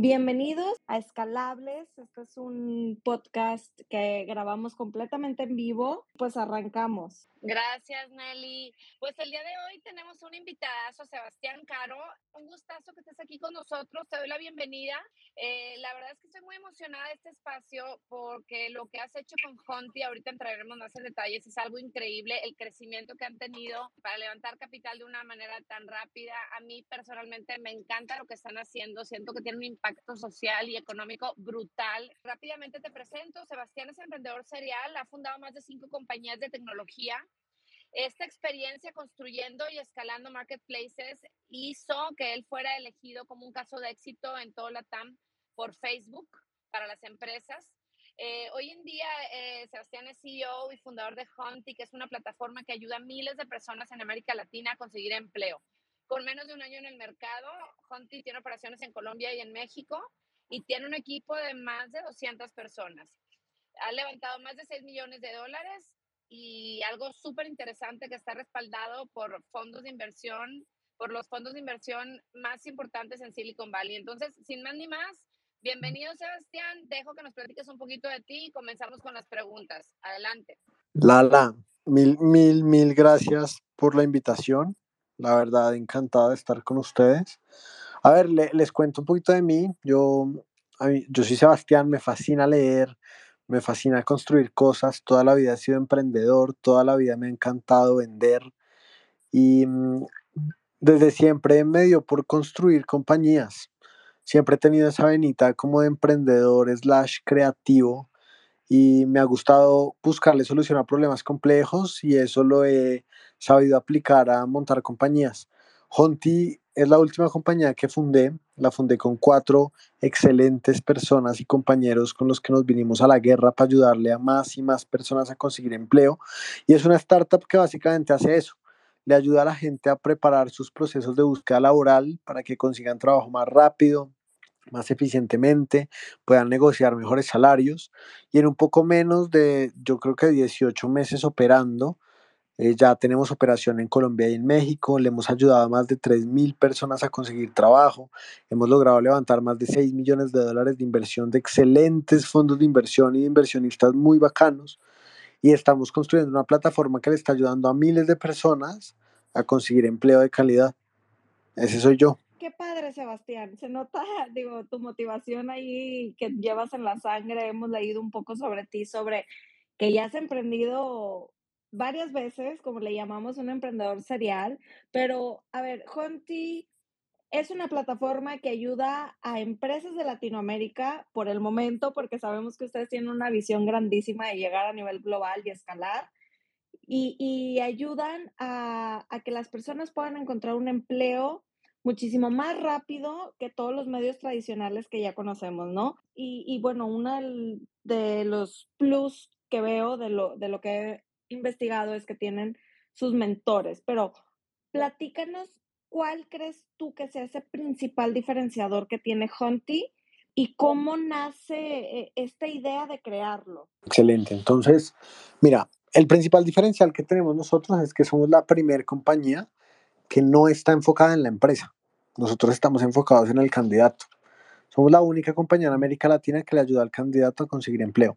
Bienvenidos a Escalables. Este es un podcast que grabamos completamente en vivo. Pues arrancamos. Gracias, Nelly. Pues el día de hoy tenemos un invitadazo, Sebastián Caro. Un gustazo que estés aquí con nosotros. Te doy la bienvenida. Eh, la verdad es que estoy muy emocionada de este espacio porque lo que has hecho con Honti, ahorita entraremos más en detalles, es algo increíble. El crecimiento que han tenido para levantar capital de una manera tan rápida. A mí personalmente me encanta lo que están haciendo. Siento que tiene un impacto social y económico brutal. Rápidamente te presento. Sebastián es emprendedor serial. Ha fundado más de cinco compañías de tecnología esta experiencia construyendo y escalando marketplaces hizo que él fuera elegido como un caso de éxito en toda la TAM por Facebook para las empresas. Eh, hoy en día, eh, Sebastián es CEO y fundador de Hunty, que es una plataforma que ayuda a miles de personas en América Latina a conseguir empleo. Con menos de un año en el mercado, Hunty tiene operaciones en Colombia y en México y tiene un equipo de más de 200 personas. Ha levantado más de 6 millones de dólares y algo súper interesante que está respaldado por fondos de inversión, por los fondos de inversión más importantes en Silicon Valley. Entonces, sin más ni más, bienvenido Sebastián, dejo que nos platiques un poquito de ti y comenzamos con las preguntas. Adelante. Lala, mil, mil, mil gracias por la invitación. La verdad, encantado de estar con ustedes. A ver, les cuento un poquito de mí. Yo, yo soy Sebastián, me fascina leer, me fascina construir cosas, toda la vida he sido emprendedor, toda la vida me ha encantado vender y mm, desde siempre me dio por construir compañías. Siempre he tenido esa venita como de emprendedor slash creativo y me ha gustado buscarle solución a problemas complejos y eso lo he sabido aplicar a montar compañías. Honti es la última compañía que fundé. La fundé con cuatro excelentes personas y compañeros con los que nos vinimos a la guerra para ayudarle a más y más personas a conseguir empleo. Y es una startup que básicamente hace eso. Le ayuda a la gente a preparar sus procesos de búsqueda laboral para que consigan trabajo más rápido, más eficientemente, puedan negociar mejores salarios y en un poco menos de, yo creo que 18 meses operando, eh, ya tenemos operación en Colombia y en México, le hemos ayudado a más de 3.000 personas a conseguir trabajo, hemos logrado levantar más de 6 millones de dólares de inversión de excelentes fondos de inversión y de inversionistas muy bacanos y estamos construyendo una plataforma que le está ayudando a miles de personas a conseguir empleo de calidad. Ese soy yo. Qué padre, Sebastián. Se nota, digo, tu motivación ahí que llevas en la sangre. Hemos leído un poco sobre ti, sobre que ya has emprendido varias veces, como le llamamos, un emprendedor serial, pero a ver, Honti es una plataforma que ayuda a empresas de Latinoamérica por el momento, porque sabemos que ustedes tienen una visión grandísima de llegar a nivel global y escalar, y, ayudan a, que las personas puedan encontrar un empleo muchísimo más rápido que todos los medios tradicionales que ya conocemos, ¿no? Y, bueno, uno de los plus que veo de lo, de lo que investigado es que tienen sus mentores, pero platícanos cuál crees tú que sea ese principal diferenciador que tiene Hunty y cómo nace eh, esta idea de crearlo. Excelente, entonces, mira, el principal diferencial que tenemos nosotros es que somos la primera compañía que no está enfocada en la empresa. Nosotros estamos enfocados en el candidato. Somos la única compañía en América Latina que le ayuda al candidato a conseguir empleo.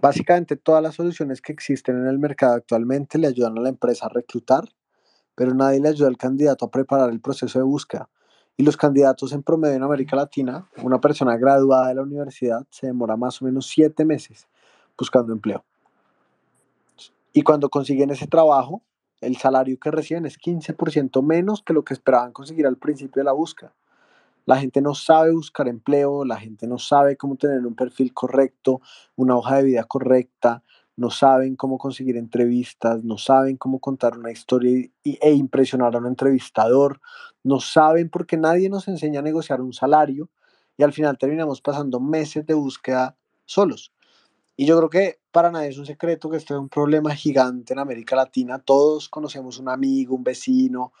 Básicamente todas las soluciones que existen en el mercado actualmente le ayudan a la empresa a reclutar, pero nadie le ayuda al candidato a preparar el proceso de búsqueda. Y los candidatos en promedio en América Latina, una persona graduada de la universidad se demora más o menos siete meses buscando empleo. Y cuando consiguen ese trabajo, el salario que reciben es 15% menos que lo que esperaban conseguir al principio de la búsqueda. La gente no sabe buscar empleo, la gente no sabe cómo tener un perfil correcto, una hoja de vida correcta, no saben cómo conseguir entrevistas, no saben cómo contar una historia e impresionar a un entrevistador, no saben porque nadie nos enseña a negociar un salario y al final terminamos pasando meses de búsqueda solos. Y yo creo que para nadie es un secreto que este es un problema gigante en América Latina. Todos conocemos un amigo, un vecino,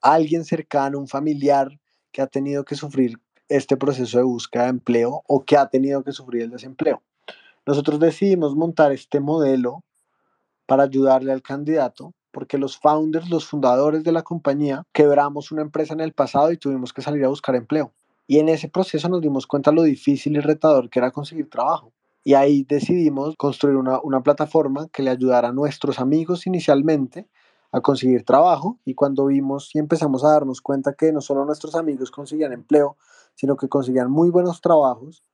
alguien cercano, un familiar que ha tenido que sufrir este proceso de búsqueda de empleo o que ha tenido que sufrir el desempleo. Nosotros decidimos montar este modelo para ayudarle al candidato porque los founders, los fundadores de la compañía, quebramos una empresa en el pasado y tuvimos que salir a buscar empleo. Y en ese proceso nos dimos cuenta lo difícil y retador que era conseguir trabajo. Y ahí decidimos construir una, una plataforma que le ayudara a nuestros amigos inicialmente a conseguir trabajo y cuando vimos y empezamos a darnos cuenta que no solo nuestros amigos conseguían empleo, sino que conseguían muy buenos trabajos,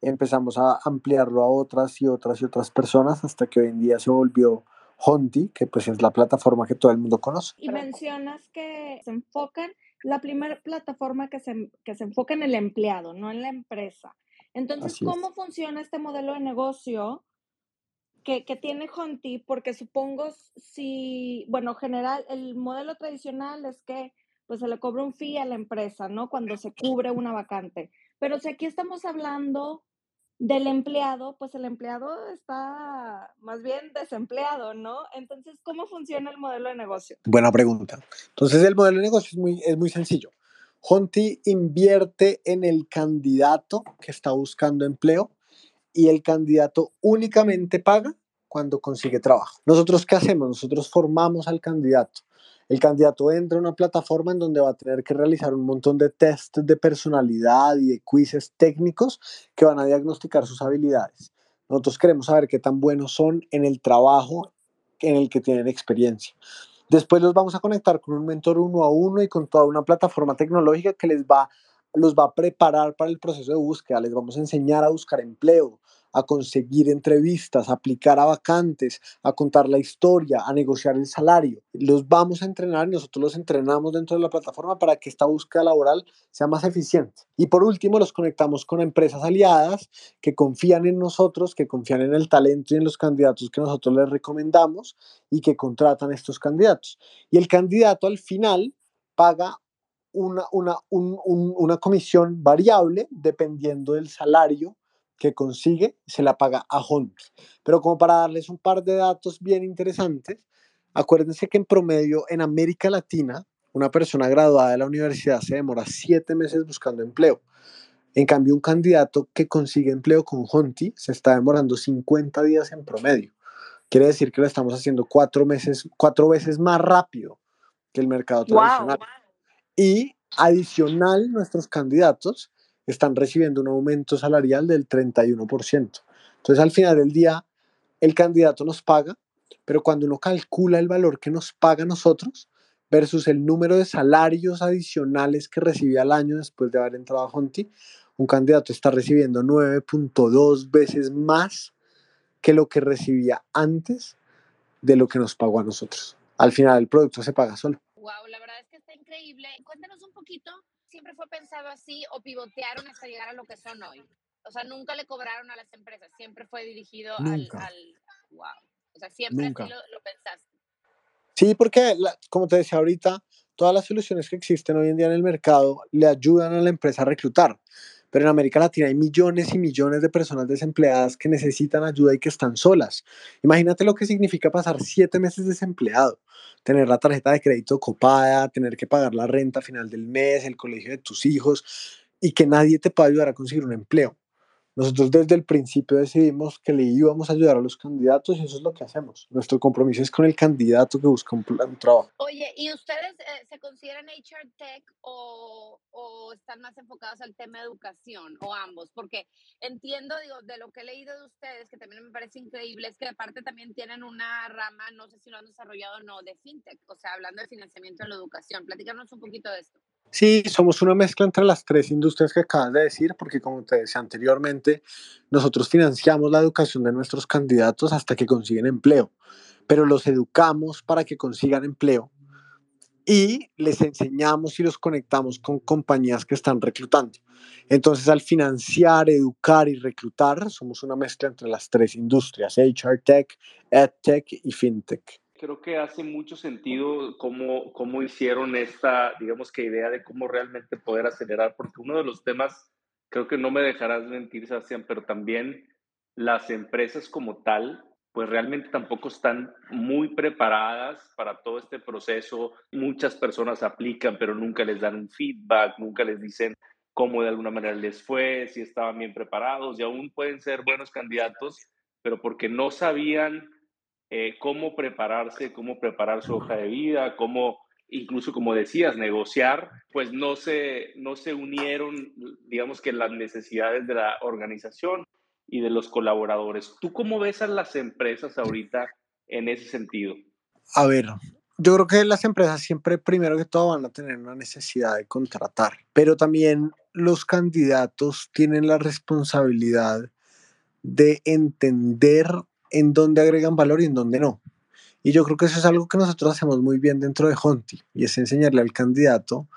empezamos a ampliarlo a otras y otras y otras personas hasta que hoy en día se volvió Honti, que pues es la plataforma que todo el mundo conoce. Y mencionas que se enfocan, la primera plataforma que se, que se enfoca en el empleado, no en la empresa. Entonces, ¿cómo funciona este modelo de negocio que, que tiene Honti? Porque supongo si, bueno, general, el modelo tradicional es que pues se le cobra un fee a la empresa, ¿no? Cuando se cubre una vacante. Pero si aquí estamos hablando del empleado, pues el empleado está más bien desempleado, ¿no? Entonces, ¿cómo funciona el modelo de negocio? Buena pregunta. Entonces, el modelo de negocio es muy, es muy sencillo. Honti invierte en el candidato que está buscando empleo y el candidato únicamente paga cuando consigue trabajo. Nosotros, ¿qué hacemos? Nosotros formamos al candidato. El candidato entra a una plataforma en donde va a tener que realizar un montón de test de personalidad y de quizzes técnicos que van a diagnosticar sus habilidades. Nosotros queremos saber qué tan buenos son en el trabajo en el que tienen experiencia. Después los vamos a conectar con un mentor uno a uno y con toda una plataforma tecnológica que les va, los va a preparar para el proceso de búsqueda. Les vamos a enseñar a buscar empleo, a conseguir entrevistas, a aplicar a vacantes, a contar la historia, a negociar el salario. Los vamos a entrenar y nosotros los entrenamos dentro de la plataforma para que esta búsqueda laboral sea más eficiente. Y por último, los conectamos con empresas aliadas que confían en nosotros, que confían en el talento y en los candidatos que nosotros les recomendamos y que contratan a estos candidatos. Y el candidato al final paga una, una, una comisión variable dependiendo del salario que consigue se la paga a Honti. Pero como para darles un par de datos bien interesantes, acuérdense que en promedio en América Latina, una persona graduada de la universidad se demora siete meses buscando empleo. En cambio, un candidato que consigue empleo con Honti se está demorando 50 días en promedio. Quiere decir que lo estamos haciendo cuatro, meses, cuatro veces más rápido que el mercado tradicional. Y adicional, nuestros candidatos están recibiendo un aumento salarial del 31%. Entonces, al final del día, el candidato nos paga, pero cuando uno calcula el valor que nos paga a nosotros versus el número de salarios adicionales que recibe al año después de haber entrado a Honti, un candidato está recibiendo 9.2 veces más que lo que recibía antes de lo que nos pagó a nosotros. Al final el producto se paga solo. Wow, la verdad es que está increíble. Cuéntanos un poquito siempre fue pensado así o pivotearon hasta llegar a lo que son hoy? O sea, nunca le cobraron a las empresas, siempre fue dirigido al, Wow. O sea, siempre así lo, pensaste. Sí, porque, como te decía ahorita, todas las soluciones que existen hoy en día en el mercado le ayudan a la empresa a reclutar. Pero en América Latina hay millones y millones de personas desempleadas que necesitan ayuda y que están solas. Imagínate lo que significa pasar siete meses desempleado, tener la tarjeta de crédito copada, tener que pagar la renta a final del mes, el colegio de tus hijos y que nadie te pueda ayudar a conseguir un empleo. Nosotros desde el principio decidimos que le íbamos a ayudar a los candidatos y eso es lo que hacemos. Nuestro compromiso es con el candidato que busca un, trabajo. Oye, ¿y ustedes eh, se consideran HR Tech o, o, están más enfocados al tema de educación o ambos? Porque entiendo, digo, de lo que he leído de ustedes, que también me parece increíble, es que aparte también tienen una rama, no sé si lo han desarrollado o no, de FinTech, o sea, hablando de financiamiento en la educación. Platícanos un poquito de esto. Sí, somos una mezcla entre las tres industrias que acabas de decir, porque como te decía anteriormente, nosotros financiamos la educación de nuestros candidatos hasta que consiguen empleo, pero los educamos para que consigan empleo y les enseñamos y los conectamos con compañías que están reclutando. Entonces, al financiar, educar y reclutar, somos una mezcla entre las tres industrias, HR Tech, EdTech y FinTech. Creo que hace mucho sentido cómo, cómo hicieron esta, digamos que idea de cómo realmente poder acelerar, porque uno de los temas, creo que no me dejarás mentir, Sebastián, pero también las empresas como tal pues realmente tampoco están muy preparadas para todo este proceso. Muchas personas aplican, pero nunca les dan un feedback, nunca les dicen cómo de alguna manera les fue, si estaban bien preparados y aún pueden ser buenos candidatos, pero porque no sabían eh, cómo prepararse, cómo preparar su hoja de vida, cómo, incluso como decías, negociar, pues no se, no se unieron, digamos que las necesidades de la organización y de los colaboradores. ¿Tú cómo ves a las empresas ahorita en ese sentido? A ver, yo creo que las empresas siempre, primero que todo, van a tener una necesidad de contratar, pero también los candidatos tienen la responsabilidad de entender en dónde agregan valor y en dónde no. Y yo creo que eso es algo que nosotros hacemos muy bien dentro de Honti, y es enseñarle al candidato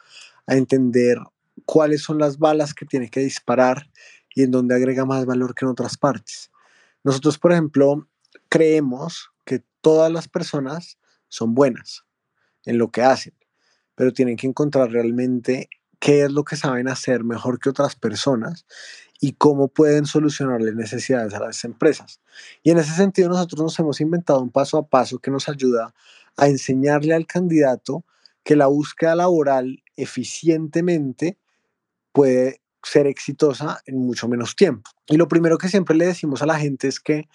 a entender cuáles son las balas que tiene que disparar y en donde agrega más valor que en otras partes. Nosotros, por ejemplo, creemos que todas las personas son buenas en lo que hacen, pero tienen que encontrar realmente qué es lo que saben hacer mejor que otras personas y cómo pueden solucionar las necesidades a las empresas. Y en ese sentido nosotros nos hemos inventado un paso a paso que nos ayuda a enseñarle al candidato que la búsqueda laboral eficientemente puede ser exitosa en mucho menos tiempo. Y lo primero que siempre le decimos a la gente es que,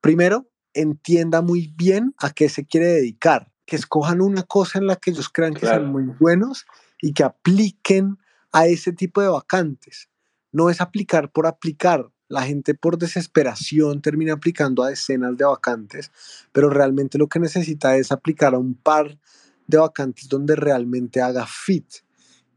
primero, entienda muy bien a qué se quiere dedicar, que escojan una cosa en la que ellos crean que son muy buenos y que apliquen a ese tipo de vacantes. No es aplicar por aplicar. La gente por desesperación termina aplicando a decenas de vacantes, pero realmente lo que necesita es aplicar a un par de vacantes donde realmente haga fit.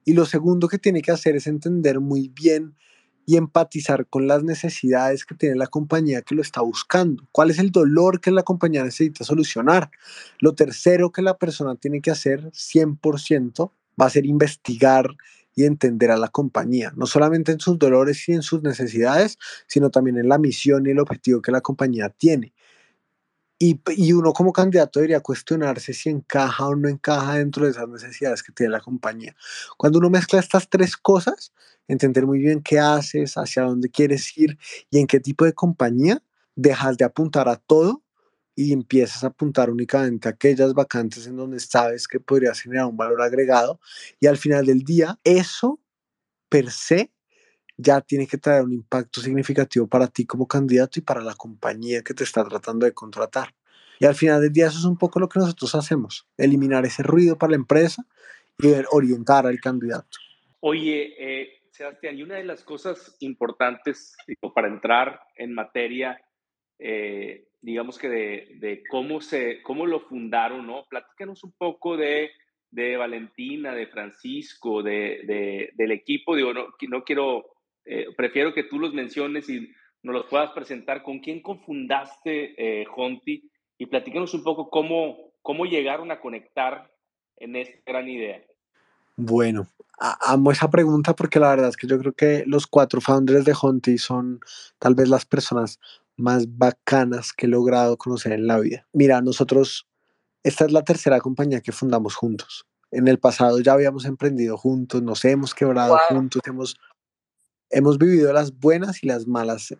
Y lo segundo que tiene que hacer es entender muy bien y empatizar con las necesidades que tiene la compañía que lo está buscando. ¿Cuál es el dolor que la compañía necesita solucionar? Lo tercero que la persona tiene que hacer 100% va a ser investigar y entender a la compañía, no solamente en sus dolores y en sus necesidades, sino también en la misión y el objetivo que la compañía tiene. Y, uno como candidato debería cuestionarse si encaja o no encaja dentro de esas necesidades que tiene la compañía. Cuando uno mezcla estas tres cosas, entender muy bien qué haces, hacia dónde quieres ir y en qué tipo de compañía, dejas de apuntar a todo y empiezas a apuntar únicamente a aquellas vacantes en donde sabes que podrías generar un valor agregado y al final del día eso per se ya tiene que traer un impacto significativo para ti como candidato y para la compañía que te está tratando de contratar. Y al final del día eso es un poco lo que nosotros hacemos, eliminar ese ruido para la empresa y orientar al candidato. Oye, eh, Sebastián, y una de las cosas importantes para entrar en materia, eh, digamos que de, cómo, se, cómo lo fundaron, ¿no? Platícanos un poco de, de Valentina, de Francisco, de, del equipo. Digo, no, no quiero eh, prefiero que tú los menciones y nos los puedas presentar. ¿Con quién confundaste eh, Honti? Y platícanos un poco cómo, cómo llegaron a conectar en esta gran idea. Bueno, amo esa pregunta porque la verdad es que yo creo que los cuatro founders de Honti son tal vez las personas más bacanas que he logrado conocer en la vida. Mira, nosotros, esta es la tercera compañía que fundamos juntos. En el pasado ya habíamos emprendido juntos, nos hemos quebrado juntos, hemos hemos vivido las buenas y las malas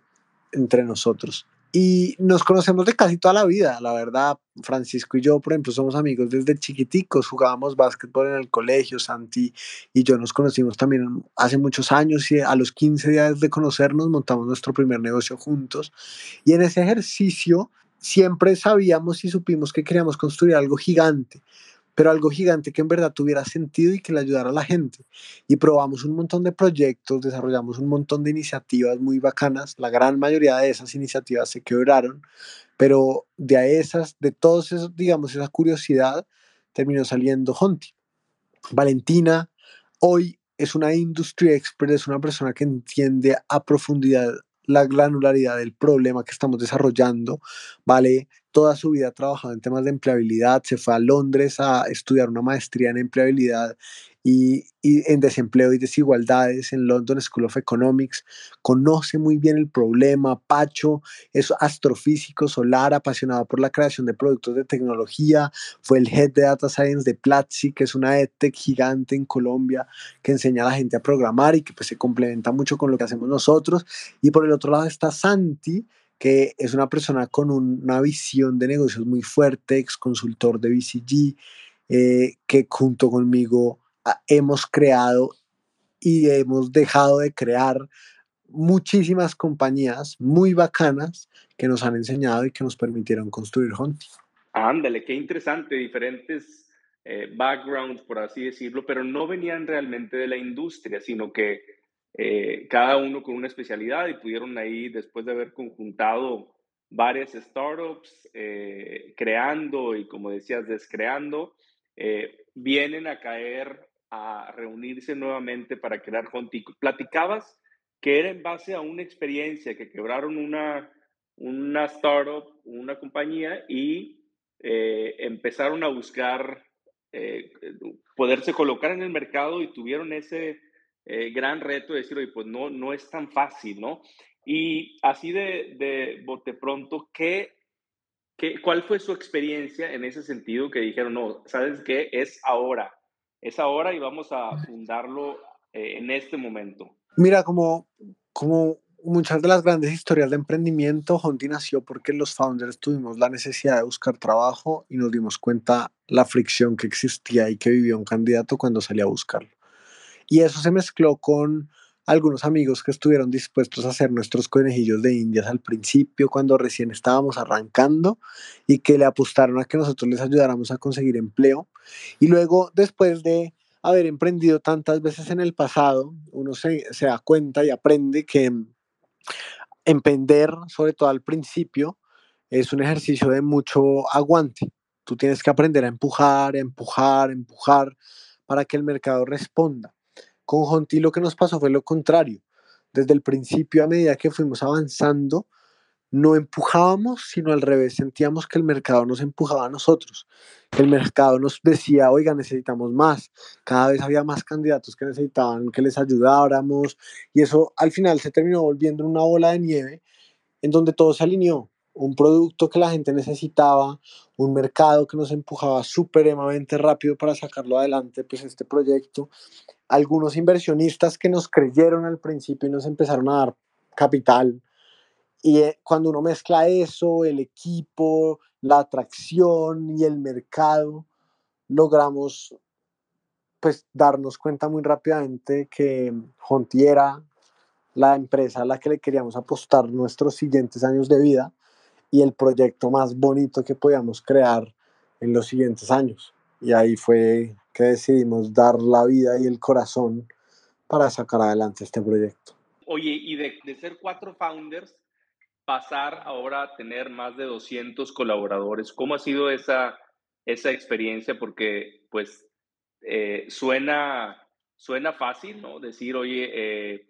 entre nosotros. Y nos conocemos de casi toda la vida, la verdad. Francisco y yo, por ejemplo, somos amigos desde chiquiticos, jugábamos básquetbol en el colegio, Santi y yo nos conocimos también hace muchos años y a los 15 días de conocernos montamos nuestro primer negocio juntos. Y en ese ejercicio siempre sabíamos y supimos que queríamos construir algo gigante pero algo gigante que en verdad tuviera sentido y que le ayudara a la gente. Y probamos un montón de proyectos, desarrollamos un montón de iniciativas muy bacanas. La gran mayoría de esas iniciativas se quebraron, pero de esas, de todos esos, digamos, esa curiosidad, terminó saliendo Honti. Valentina hoy es una industry expert, es una persona que entiende a profundidad la granularidad del problema que estamos desarrollando, ¿vale? toda su vida trabajado en temas de empleabilidad, se fue a Londres a estudiar una maestría en empleabilidad y, en desempleo y desigualdades en London School of Economics, conoce muy bien el problema, Pacho es astrofísico solar, apasionado por la creación de productos de tecnología, fue el head de Data Science de Platzi, que es una edtech gigante en Colombia que enseña a la gente a programar y que pues se complementa mucho con lo que hacemos nosotros, y por el otro lado está Santi, que es una persona con una visión de negocios muy fuerte, ex consultor de BCG, eh, que junto conmigo hemos creado y hemos dejado de crear muchísimas compañías muy bacanas que nos han enseñado y que nos permitieron construir Honti. Ándale, qué interesante, diferentes eh, backgrounds, por así decirlo, pero no venían realmente de la industria, sino que eh, cada uno con una especialidad y pudieron ahí, después de haber conjuntado varias startups, eh, creando y como decías, descreando, vienen a caer a reunirse nuevamente para crear Hontico. Platicabas que era en base a una experiencia, que quebraron una, una startup, una compañía y eh, empezaron a buscar eh, poderse colocar en el mercado y tuvieron ese eh, gran reto de decir, oye, pues no, no es tan fácil, ¿no? Y así de, de bote pronto, ¿qué, qué, ¿cuál fue su experiencia en ese sentido que dijeron, no, sabes qué, es ahora? Es ahora y vamos a fundarlo eh, en este momento. Mira, como, como muchas de las grandes historias de emprendimiento, Honti nació porque los founders tuvimos la necesidad de buscar trabajo y nos dimos cuenta la fricción que existía y que vivía un candidato cuando salía a buscarlo. Y eso se mezcló con algunos amigos que estuvieron dispuestos a hacer nuestros conejillos de indias al principio, cuando recién estábamos arrancando, y que le apostaron a que nosotros les ayudáramos a conseguir empleo. Y luego, después de haber emprendido tantas veces en el pasado, uno se, se da cuenta y aprende que emprender, sobre todo al principio, es un ejercicio de mucho aguante. Tú tienes que aprender a empujar, empujar, empujar para que el mercado responda. Con Jonti lo que nos pasó fue lo contrario. Desde el principio, a medida que fuimos avanzando, no empujábamos, sino al revés, sentíamos que el mercado nos empujaba a nosotros, el mercado nos decía, oiga, necesitamos más, cada vez había más candidatos que necesitaban que les ayudáramos, y eso al final se terminó volviendo una bola de nieve en donde todo se alineó, un producto que la gente necesitaba, un mercado que nos empujaba supremamente rápido para sacarlo adelante, pues este proyecto, algunos inversionistas que nos creyeron al principio y nos empezaron a dar capital. Y eh, cuando uno mezcla eso, el equipo, la atracción y el mercado, logramos pues darnos cuenta muy rápidamente que Honti era la empresa a la que le queríamos apostar nuestros siguientes años de vida y el proyecto más bonito que podíamos crear en los siguientes años. Y ahí fue que decidimos dar la vida y el corazón para sacar adelante este proyecto. Oye, y de, de ser cuatro founders, pasar ahora a tener más de 200 colaboradores, ¿cómo ha sido esa, esa experiencia? Porque pues eh, suena, suena fácil, ¿no? Decir, oye, eh,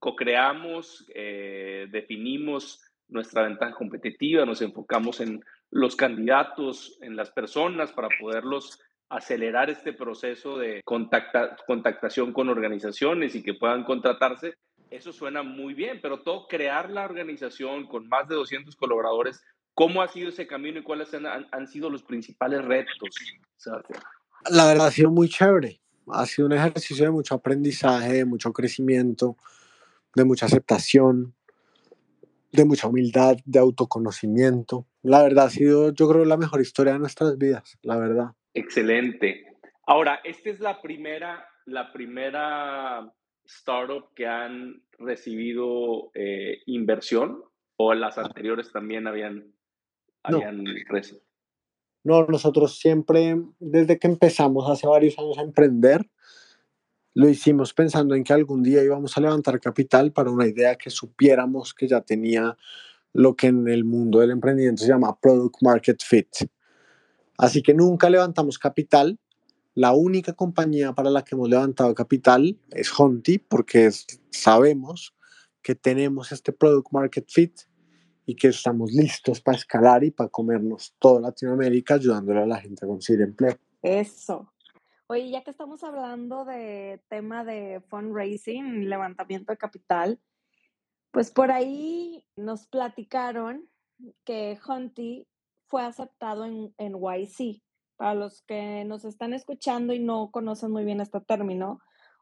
co-creamos, eh, definimos nuestra ventaja competitiva, nos enfocamos en los candidatos, en las personas para poderlos acelerar este proceso de contactación con organizaciones y que puedan contratarse, eso suena muy bien, pero todo crear la organización con más de 200 colaboradores, ¿cómo ha sido ese camino y cuáles han, sido los principales retos? La verdad ha sido muy chévere, ha sido un ejercicio de mucho aprendizaje, de mucho crecimiento, de mucha aceptación, de mucha humildad, de autoconocimiento. La verdad ha sido, yo creo, la mejor historia de nuestras vidas, la verdad. Excelente. Ahora, esta es la primera, la primera startup que han recibido eh, inversión o las anteriores también habían, habían recibido. No, nosotros siempre, desde que empezamos hace varios años a emprender, lo hicimos pensando en que algún día íbamos a levantar capital para una idea que supiéramos que ya tenía lo que en el mundo del emprendimiento se llama product market fit. Así que nunca levantamos capital. La única compañía para la que hemos levantado capital es Honti, porque sabemos que tenemos este product market fit y que estamos listos para escalar y para comernos toda Latinoamérica ayudándole a la gente a conseguir empleo. Eso. Oye, ya que estamos hablando de tema de fundraising, levantamiento de capital, pues por ahí nos platicaron que Hunty fue aceptado en, en YC. Para los que nos están escuchando y no conocen muy bien este término,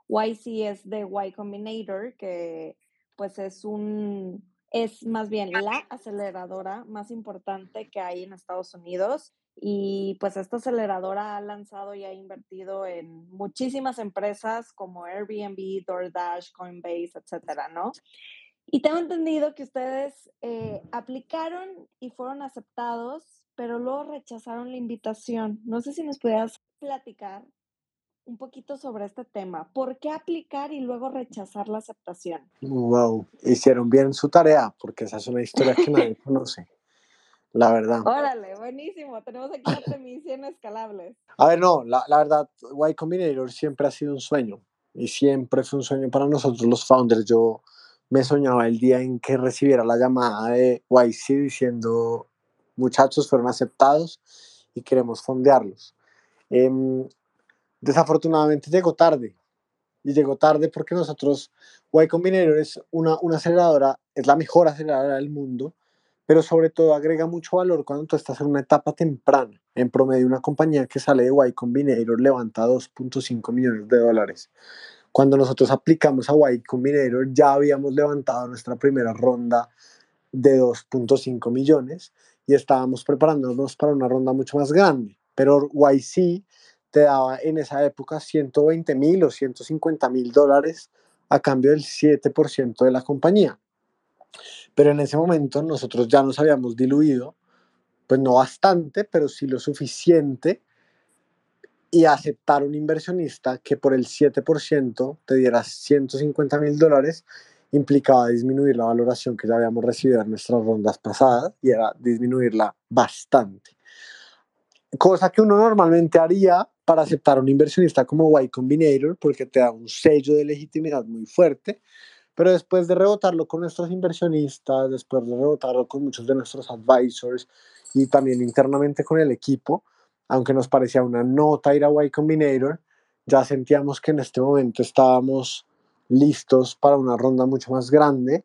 YC es de Y Combinator, que pues es un, es más bien la aceleradora más importante que hay en Estados Unidos. Y pues esta aceleradora ha lanzado y ha invertido en muchísimas empresas como Airbnb, DoorDash, Coinbase, etcétera, ¿no? Y tengo entendido que ustedes eh, aplicaron y fueron aceptados, pero luego rechazaron la invitación. No sé si nos pudieras platicar un poquito sobre este tema. ¿Por qué aplicar y luego rechazar la aceptación? Wow, hicieron bien su tarea, porque esa es una historia que nadie conoce. La verdad. Órale, buenísimo. Tenemos aquí la premisa escalables. A ver, no, la, la verdad, Y Combinator siempre ha sido un sueño y siempre fue un sueño para nosotros los founders. Yo me soñaba el día en que recibiera la llamada de YC diciendo, muchachos fueron aceptados y queremos fondearlos. Em, desafortunadamente llegó tarde. Y llegó tarde porque nosotros, Y Combinator es una, una aceleradora, es la mejor aceleradora del mundo, pero sobre todo agrega mucho valor cuando tú estás en una etapa temprana. En promedio, una compañía que sale de Y Combinator levanta 2.5 millones de dólares. Cuando nosotros aplicamos a Y Combinator ya habíamos levantado nuestra primera ronda de 2.5 millones y estábamos preparándonos para una ronda mucho más grande. Pero YC te daba en esa época 120 mil o 150 mil dólares a cambio del 7% de la compañía. Pero en ese momento nosotros ya nos habíamos diluido, pues no bastante, pero sí lo suficiente y aceptar un inversionista que por el 7% te diera 150 mil dólares implicaba disminuir la valoración que ya habíamos recibido en nuestras rondas pasadas y era disminuirla bastante. Cosa que uno normalmente haría para aceptar un inversionista como Y Combinator porque te da un sello de legitimidad muy fuerte, pero después de rebotarlo con nuestros inversionistas, después de rebotarlo con muchos de nuestros advisors y también internamente con el equipo, aunque nos parecía una nota ir a Y Combinator, ya sentíamos que en este momento estábamos listos para una ronda mucho más grande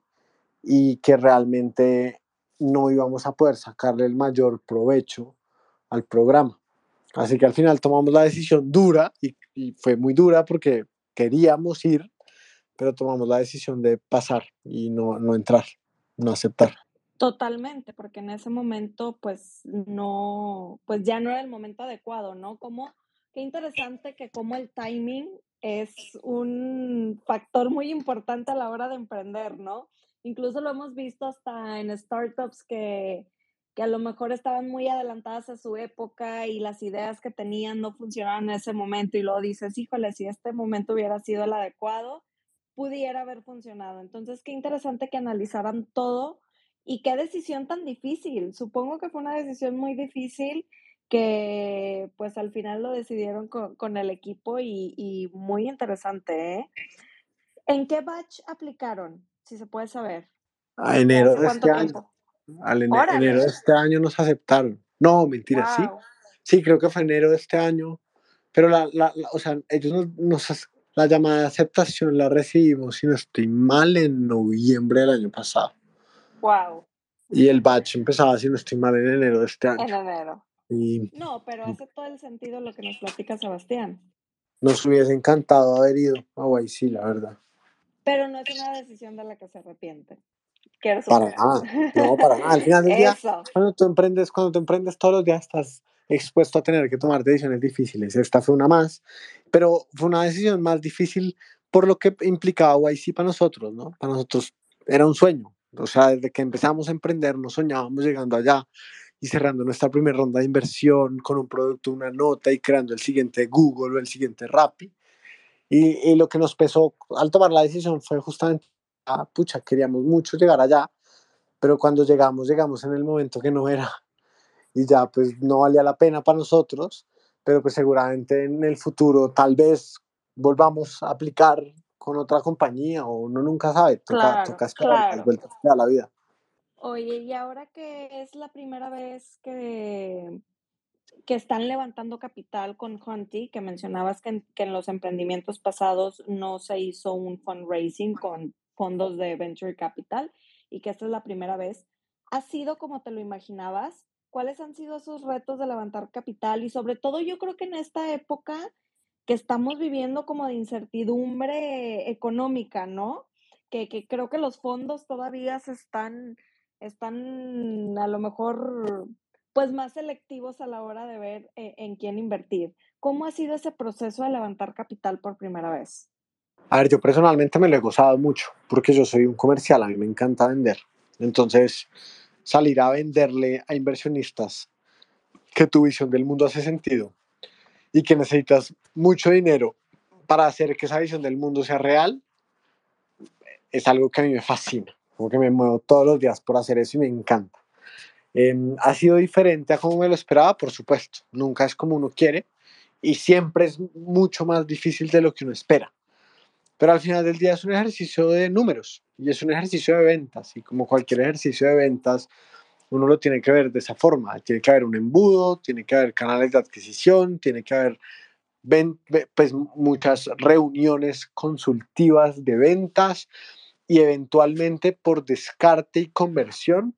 y que realmente no íbamos a poder sacarle el mayor provecho al programa. Así que al final tomamos la decisión dura y, y, fue muy dura porque queríamos ir, pero tomamos la decisión de pasar y no, no entrar, no aceptar. Totalmente, porque en ese momento, pues no, pues ya no era el momento adecuado, ¿no? Como, qué interesante que como el timing es un factor muy importante a la hora de emprender, ¿no? Incluso lo hemos visto hasta en startups que, que a lo mejor estaban muy adelantadas a su época y las ideas que tenían no funcionaban en ese momento y luego dices, híjole, si este momento hubiera sido el adecuado, pudiera haber funcionado. Entonces, qué interesante que analizaran todo y qué decisión tan difícil. Supongo que fue una decisión muy difícil que pues al final lo decidieron con, con el equipo y, y, muy interesante. ¿eh? ¿En qué batch aplicaron? Si se puede saber. A enero de este año. Al ene enero de este año nos aceptaron. No, mentira, wow. sí. Sí, creo que fue enero de este año. Pero la, la, la o sea, ellos nos, nos, la llamada de aceptación la recibimos, si no estoy mal, en noviembre del año pasado. Wow. Y el batch empezaba, si no estoy mal, en enero de este año. En enero. Y no, pero hace todo el sentido lo que nos platica Sebastián. Nos hubiese encantado haber ido a YC, la verdad. Pero no es una decisión de la que se arrepiente. Quiero para nada, no, para nada. Al final del día, cuando tú emprendes, cuando tú emprendes todos los días estás expuesto a tener que tomar decisiones difíciles. Esta fue una más, pero fue una decisión más difícil por lo que implicaba YC para nosotros, ¿no? Para nosotros era un sueño. O sea, desde que empezamos a emprender, nos soñábamos llegando allá y cerrando nuestra primera ronda de inversión con un producto, una nota y creando el siguiente Google o el siguiente Rappi. Y, y lo que nos pesó al tomar la decisión fue justamente, ah, pucha, queríamos mucho llegar allá, pero cuando llegamos, llegamos en el momento que no era. Y ya, pues no valía la pena para nosotros, pero pues seguramente en el futuro tal vez volvamos a aplicar con otra compañía o uno nunca sabe, toca, claro, toca esperar claro. vueltas da la vida. Oye, y ahora que es la primera vez que, que están levantando capital con Conti, que mencionabas que en, que en los emprendimientos pasados no se hizo un fundraising con fondos de venture capital y que esta es la primera vez, ¿ha sido como te lo imaginabas? ¿Cuáles han sido esos retos de levantar capital? Y sobre todo yo creo que en esta época que estamos viviendo como de incertidumbre económica, ¿no? Que, que creo que los fondos todavía se están están a lo mejor pues más selectivos a la hora de ver eh, en quién invertir. ¿Cómo ha sido ese proceso de levantar capital por primera vez? A ver, yo personalmente me lo he gozado mucho porque yo soy un comercial, a mí me encanta vender. Entonces, salir a venderle a inversionistas que tu visión del mundo hace sentido y que necesitas mucho dinero para hacer que esa visión del mundo sea real, es algo que a mí me fascina como que me muevo todos los días por hacer eso y me encanta. Eh, ha sido diferente a como me lo esperaba, por supuesto. Nunca es como uno quiere y siempre es mucho más difícil de lo que uno espera. Pero al final del día es un ejercicio de números y es un ejercicio de ventas y como cualquier ejercicio de ventas, uno lo tiene que ver de esa forma. Tiene que haber un embudo, tiene que haber canales de adquisición, tiene que haber pues, muchas reuniones consultivas de ventas, y eventualmente por descarte y conversión,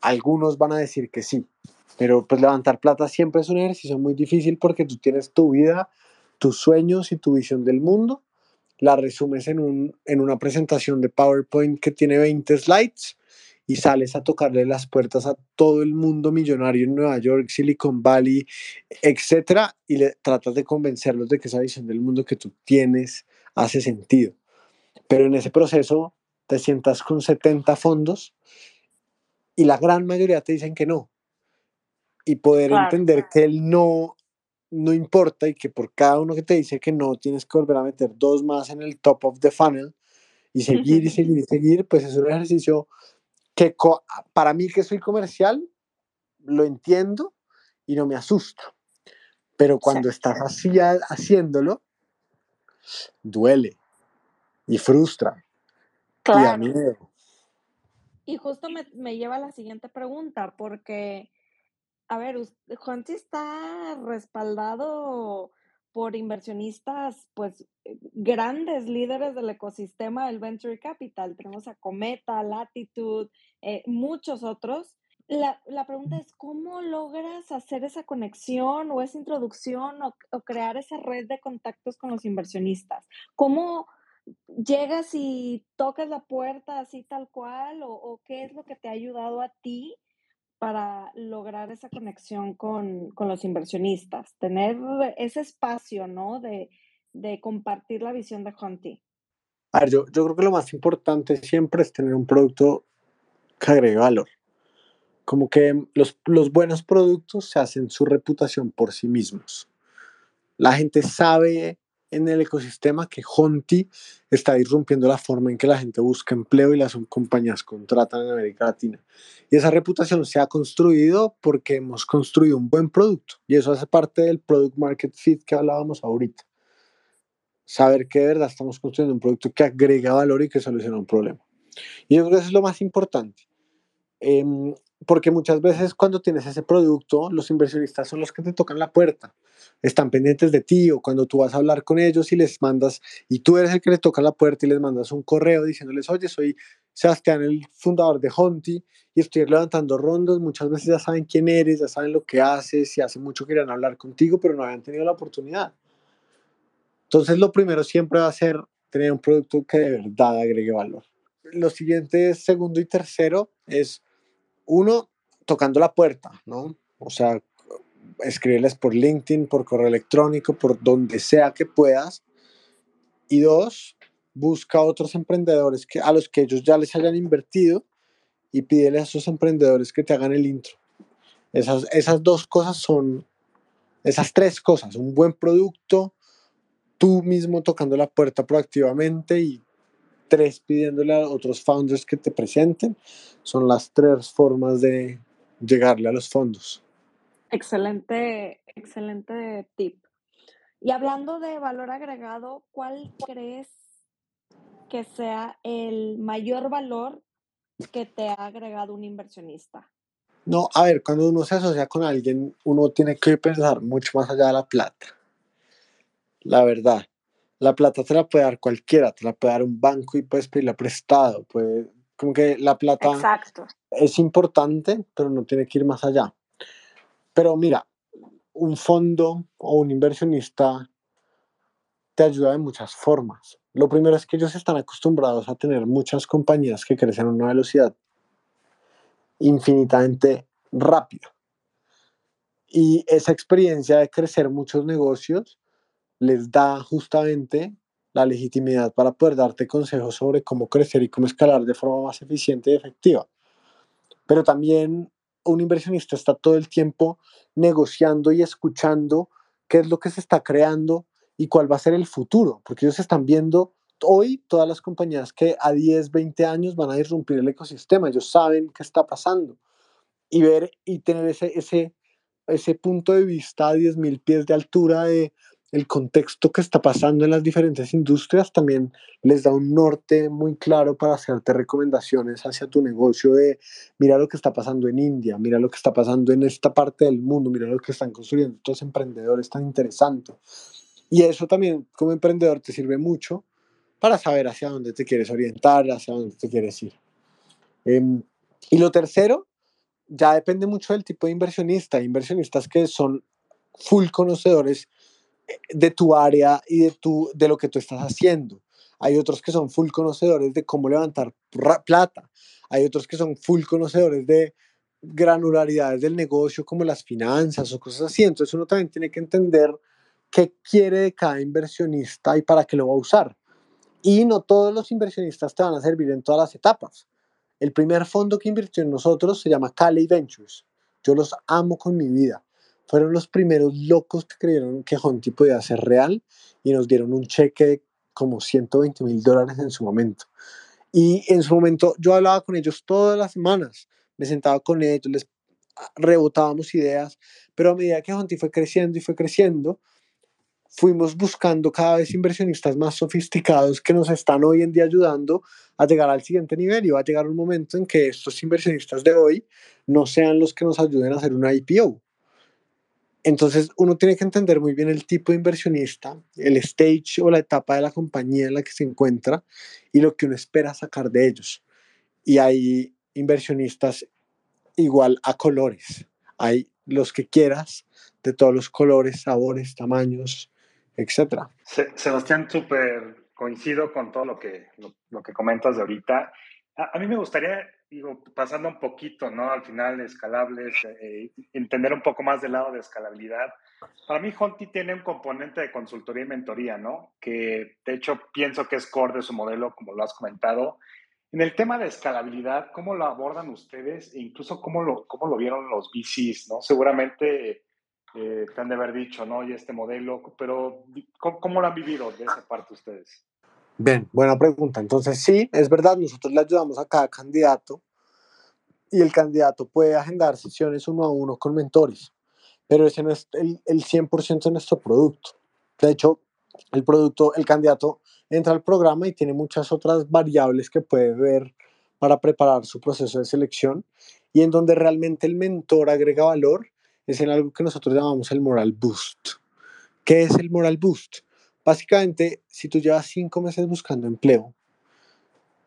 algunos van a decir que sí. Pero pues levantar plata siempre es un ejercicio muy difícil porque tú tienes tu vida, tus sueños y tu visión del mundo, la resumes en, un, en una presentación de PowerPoint que tiene 20 slides y sales a tocarle las puertas a todo el mundo millonario en Nueva York, Silicon Valley, etcétera, y le tratas de convencerlos de que esa visión del mundo que tú tienes hace sentido. Pero en ese proceso te sientas con 70 fondos y la gran mayoría te dicen que no. Y poder entender que el no no importa y que por cada uno que te dice que no tienes que volver a meter dos más en el top of the funnel y seguir y seguir y seguir, pues es un ejercicio que para mí que soy comercial lo entiendo y no me asusta. Pero cuando estás así haciéndolo, duele y frustra y da miedo. Y justo me, me, lleva a la siguiente pregunta, porque, a ver, Juanchi está respaldado por inversionistas, pues, eh, grandes líderes del ecosistema del Venture Capital. Tenemos a Cometa, Latitude, eh, muchos otros. La, la, pregunta es, ¿cómo logras hacer esa conexión o esa introducción o, o crear esa red de contactos con los inversionistas? ¿Cómo, llegas y tocas la puerta así tal cual o, qué es lo que te ha ayudado a ti para lograr esa conexión con, los inversionistas, tener ese espacio, ¿no? De, compartir la visión de Hunty. A ver, yo, yo creo que lo más importante siempre es tener un producto que agregue valor. Como que los, los buenos productos se hacen su reputación por sí mismos. La gente sabe en el ecosistema que Honti está irrumpiendo la forma en que la gente busca empleo y las compañías contratan en América Latina. Y esa reputación se ha construido porque hemos construido un buen producto y eso hace parte del product market fit que hablábamos ahorita. Saber que de verdad estamos construyendo un producto que agrega valor y que soluciona un problema. Y yo creo que eso es lo más importante. Em, porque muchas veces cuando tienes ese producto, los inversionistas son los que te tocan la puerta, están pendientes de ti o cuando tú vas a hablar con ellos y les mandas, y tú eres el que les toca la puerta y les mandas un correo diciéndoles, oye, soy Sebastián, el fundador de Honti, y estoy levantando rondos, muchas veces ya saben quién eres, ya saben lo que haces, y hace mucho querían hablar contigo, pero no habían tenido la oportunidad. Entonces lo primero siempre va a ser tener un producto que de verdad agregue valor. Lo siguiente, segundo y tercero, es uno, tocando la puerta, ¿no? O sea, escribirles por LinkedIn, por correo electrónico, por donde sea que puedas. Y dos, busca otros emprendedores que, a los que ellos ya les hayan invertido y pídele a esos emprendedores que te hagan el intro. Esas, esas dos cosas son, esas tres cosas, un buen producto, tú mismo tocando la puerta proactivamente y tres pidiéndole a otros founders que te presenten. Son las tres formas de llegarle a los fondos. Excelente, excelente tip. Y hablando de valor agregado, ¿cuál crees que sea el mayor valor que te ha agregado un inversionista? No, a ver, cuando uno se asocia con alguien, uno tiene que pensar mucho más allá de la plata. La verdad, la plata te la puede dar cualquiera, te la puede dar un banco y puedes pedirla prestado. Puede, como que la plata Exacto. es importante, pero no tiene que ir más allá. Pero mira, un fondo o un inversionista te ayuda de muchas formas. Lo primero es que ellos están acostumbrados a tener muchas compañías que crecen a una velocidad infinitamente rápida. Y esa experiencia de crecer muchos negocios les da justamente la legitimidad para poder darte consejos sobre cómo crecer y cómo escalar de forma más eficiente y efectiva. Pero también un inversionista está todo el tiempo negociando y escuchando qué es lo que se está creando y cuál va a ser el futuro, porque ellos están viendo hoy todas las compañías que a 10, 20 años van a irrumpir el ecosistema, ellos saben qué está pasando y ver y tener ese, ese, ese punto de vista a 10.000 pies de altura de el contexto que está pasando en las diferentes industrias también les da un norte muy claro para hacerte recomendaciones hacia tu negocio de mira lo que está pasando en India, mira lo que está pasando en esta parte del mundo, mira lo que están construyendo estos emprendedores tan interesantes. Y eso también como emprendedor te sirve mucho para saber hacia dónde te quieres orientar, hacia dónde te quieres ir. Em, y lo tercero, ya depende mucho del tipo de inversionista. Inversionistas que son full conocedores de tu área y de, tu, de lo que tú estás haciendo. Hay otros que son full conocedores de cómo levantar plata. Hay otros que son full conocedores de granularidades del negocio como las finanzas o cosas así. Entonces uno también tiene que entender qué quiere de cada inversionista y para qué lo va a usar. Y no todos los inversionistas te van a servir en todas las etapas. El primer fondo que invirtió en nosotros se llama Cali Ventures. Yo los amo con mi vida fueron los primeros locos que creyeron que Honti podía ser real y nos dieron un cheque de como 120 mil dólares en su momento. Y en su momento yo hablaba con ellos todas las semanas, me sentaba con ellos, les rebotábamos ideas, pero a medida que Honti fue creciendo y fue creciendo, fuimos buscando cada vez inversionistas más sofisticados que nos están hoy en día ayudando a llegar al siguiente nivel y va a llegar un momento en que estos inversionistas de hoy no sean los que nos ayuden a hacer una IPO, entonces uno tiene que entender muy bien el tipo de inversionista, el stage o la etapa de la compañía en la que se encuentra y lo que uno espera sacar de ellos. Y hay inversionistas igual a colores. Hay los que quieras, de todos los colores, sabores, tamaños, etc. Sebastián, súper coincido con todo lo que, lo, que comentas de ahorita. a, mí me gustaría digo, pasando un poquito, ¿no? Al final, escalables, eh, entender un poco más del lado de escalabilidad. Para mí, Honti tiene un componente de consultoría y mentoría, ¿no? Que de hecho pienso que es core de su modelo, como lo has comentado. En el tema de escalabilidad, ¿cómo lo abordan ustedes e incluso cómo lo, cómo lo vieron los VCs, ¿no? Seguramente eh, te han de haber dicho, ¿no? Y este modelo, pero ¿cómo, ¿cómo, lo han vivido de esa parte ustedes? Bien, buena pregunta. Entonces, sí, es verdad, nosotros le ayudamos a cada candidato y el candidato puede agendar sesiones uno a uno con mentores, pero ese no es el, el 100% de nuestro producto. De hecho, el producto, el candidato entra al programa y tiene muchas otras variables que puede ver para preparar su proceso de selección y en donde realmente el mentor agrega valor es en algo que nosotros llamamos el moral boost. ¿Qué es el moral boost? Básicamente, si tú llevas cinco meses buscando empleo,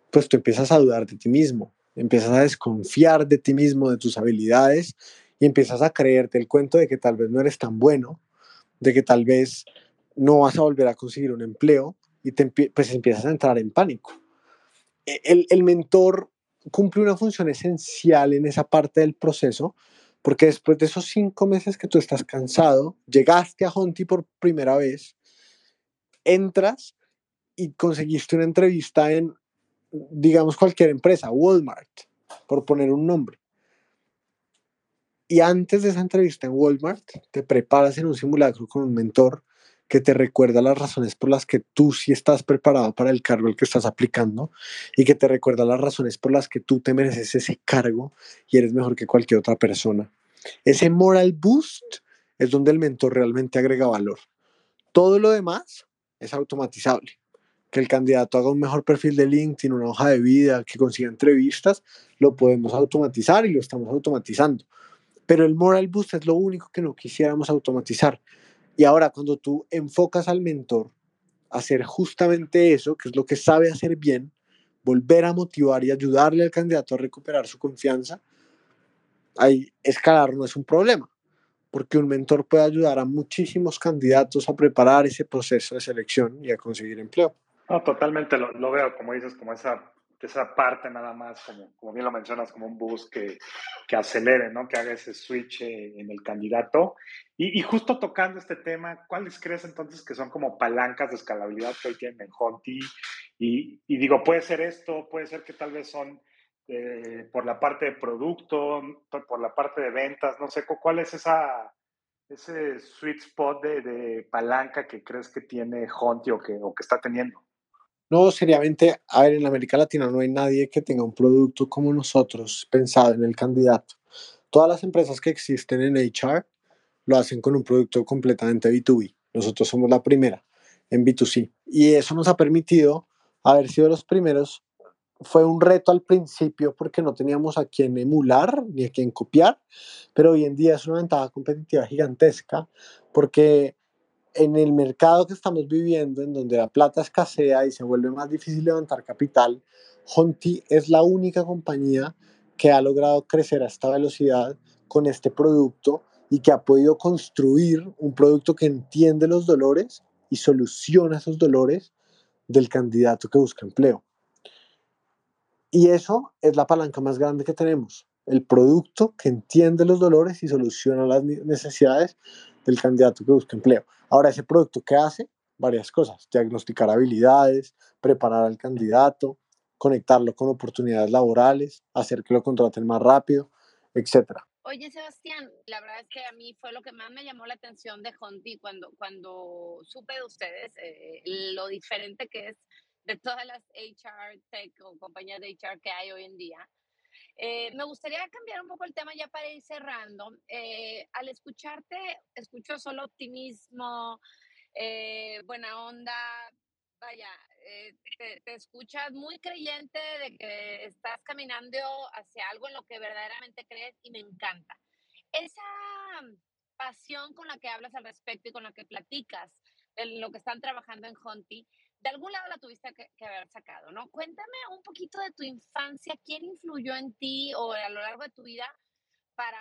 pues tú empiezas a dudar de ti mismo, empiezas a desconfiar de ti mismo, de tus habilidades y empiezas a creerte el cuento de que tal vez no eres tan bueno, de que tal vez no vas a volver a conseguir un empleo y pues empiezas a entrar en pánico. E, el, el mentor cumple una función esencial en esa parte del proceso porque después de esos cinco meses que tú estás cansado, llegaste a Honti por primera vez, entras y conseguiste una entrevista en, digamos, cualquier empresa, Walmart, por poner un nombre. Y antes de esa entrevista en Walmart, te preparas en un simulacro con un mentor que te recuerda las razones por las que tú sí estás preparado para el cargo al que estás aplicando y que te recuerda las razones por las que tú te mereces ese cargo y eres mejor que cualquier otra persona. Ese moral boost es donde el mentor realmente agrega valor. Todo lo demás es automatizable. que el candidato haga un mejor perfil de LinkedIn, una hoja de vida, que consiga entrevistas, lo podemos automatizar y lo estamos automatizando. Pero el moral boost es lo único que no quisiéramos automatizar. Y ahora cuando tú enfocas al mentor a hacer justamente eso, que es lo que sabe hacer bien, volver a motivar y ayudarle al candidato a recuperar su confianza, ahí escalar no es un problema, porque un mentor puede ayudar a muchísimos candidatos a preparar ese proceso de selección y a conseguir empleo. No, totalmente, lo, lo veo, como dices, como esa, esa parte nada más, como, como bien lo mencionas, como un boost que, que acelere, ¿no? Que haga ese switch en el candidato. Y, y, justo tocando este tema, ¿cuáles crees entonces que son como palancas de escalabilidad que hoy tienen en Honti? Y, y digo, puede ser esto, puede ser que tal vez son eh, por la parte de producto, por la parte de ventas, no sé, ¿cuál es esa, ese sweet spot de, de palanca que crees que tiene Honti o que, o que está teniendo? No, seriamente, a ver, en América Latina no hay nadie que tenga un producto como nosotros pensado en el candidato. Todas las empresas que existen en HR lo hacen con un producto completamente B2B. Nosotros somos la primera en B2C. Y eso nos ha permitido haber sido los primeros. Fue un reto al principio porque no teníamos a quién emular ni a quién copiar, pero hoy en día es una ventaja competitiva gigantesca porque en el mercado que estamos viviendo, en donde la plata escasea y se vuelve más difícil levantar capital, Honti es la única compañía que ha logrado crecer a esta velocidad con este producto y que ha podido construir un producto que entiende los dolores y soluciona esos dolores del candidato que busca empleo. Y eso es la palanca más grande que tenemos, el producto que entiende los dolores y soluciona las necesidades del candidato que busca empleo. Ahora, ese producto, ¿qué hace? Varias cosas, diagnosticar habilidades, preparar al candidato, conectarlo con oportunidades laborales, hacer que lo contraten más rápido, etcétera. Oye, Sebastián, la verdad es que a mí fue lo que más me llamó la atención de Honti cuando, cuando supe de ustedes eh, lo diferente que es de todas las HR tech o compañías de HR que hay hoy en día. Eh, me gustaría cambiar un poco el tema ya para ir cerrando. Eh, al escucharte, escucho solo optimismo, eh, buena onda, vaya, te, te, escuchas muy creyente de que estás caminando hacia algo en lo que verdaderamente crees y me encanta. Esa pasión con la que hablas al respecto y con la que platicas en lo que están trabajando en Honti, de algún lado la tuviste que, que, haber sacado, ¿no? Cuéntame un poquito de tu infancia, quién influyó en ti o a lo largo de tu vida para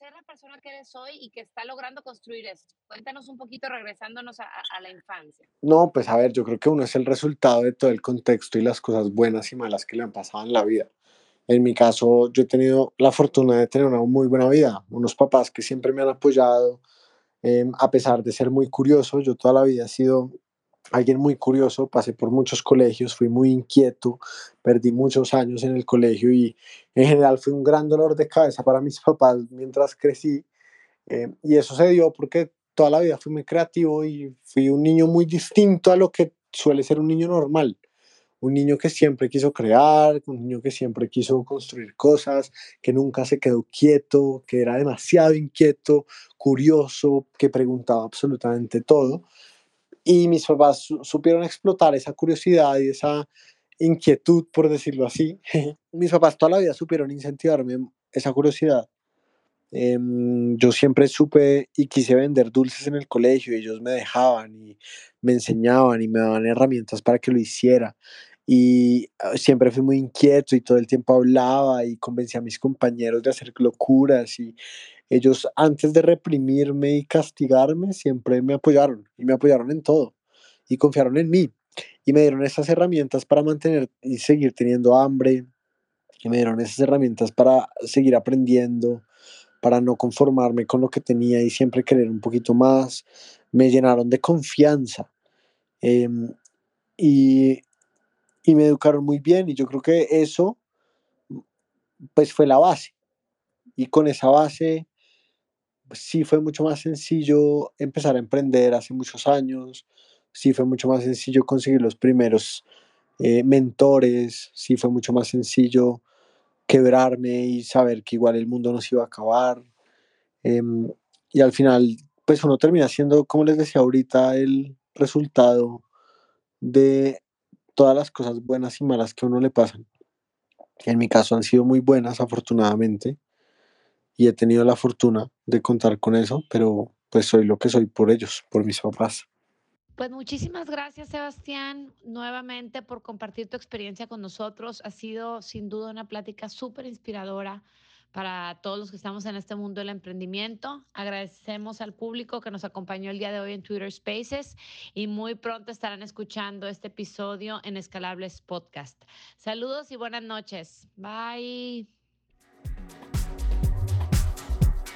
ser la persona que eres hoy y que está logrando construir esto. Cuéntanos un poquito regresándonos a, la infancia. No, pues a ver, yo creo que uno es el resultado de todo el contexto y las cosas buenas y malas que le han pasado en la vida. En mi caso, yo he tenido la fortuna de tener una muy buena vida, unos papás que siempre me han apoyado, eh, a pesar de ser muy curioso, yo toda la vida he sido alguien muy curioso, pasé por muchos colegios, fui muy inquieto, perdí muchos años en el colegio y en general fue un gran dolor de cabeza para mis papás mientras crecí. Eh, y eso se dio porque toda la vida fui muy creativo y fui un niño muy distinto a lo que suele ser un niño normal. Un niño que siempre quiso crear, un niño que siempre quiso construir cosas, que nunca se quedó quieto, que era demasiado inquieto, curioso, que preguntaba absolutamente todo y mis papás supieron explotar esa curiosidad y esa inquietud, por decirlo así. mis papás toda la vida supieron incentivarme esa curiosidad. Eh, yo siempre supe y quise vender dulces en el colegio y ellos me dejaban y me enseñaban y me daban herramientas para que lo hiciera. Y ah, siempre fui muy inquieto y todo el tiempo hablaba y convencía a mis compañeros de hacer locuras y ellos antes de reprimirme y castigarme siempre me apoyaron y me apoyaron en todo y confiaron en mí y me dieron esas herramientas para mantener y seguir teniendo hambre y me dieron esas herramientas para seguir aprendiendo para no conformarme con lo que tenía y siempre querer un poquito más. Me llenaron de confianza em, y, y me educaron muy bien y yo creo que eso pues fue la base y con esa base sí fue mucho más sencillo empezar a emprender hace muchos años, sí fue mucho más sencillo conseguir los primeros eh, mentores, sí fue mucho más sencillo quebrarme y saber que igual el mundo no se iba a acabar. Em, y al final, pues uno termina siendo, como les decía ahorita, el resultado de todas las cosas buenas y malas que a uno le pasan. En mi caso han sido muy buenas, afortunadamente, y he tenido la fortuna de contar con eso, pero pues soy lo que soy por ellos, por mis papás. Pues muchísimas gracias, Sebastián, nuevamente por compartir tu experiencia con nosotros. Ha sido sin duda una plática súper inspiradora para todos los que estamos en este mundo del emprendimiento. Agradecemos al público que nos acompañó el día de hoy en Twitter Spaces y muy pronto estarán escuchando este episodio en Escalables Podcast. Saludos y buenas noches. Bye.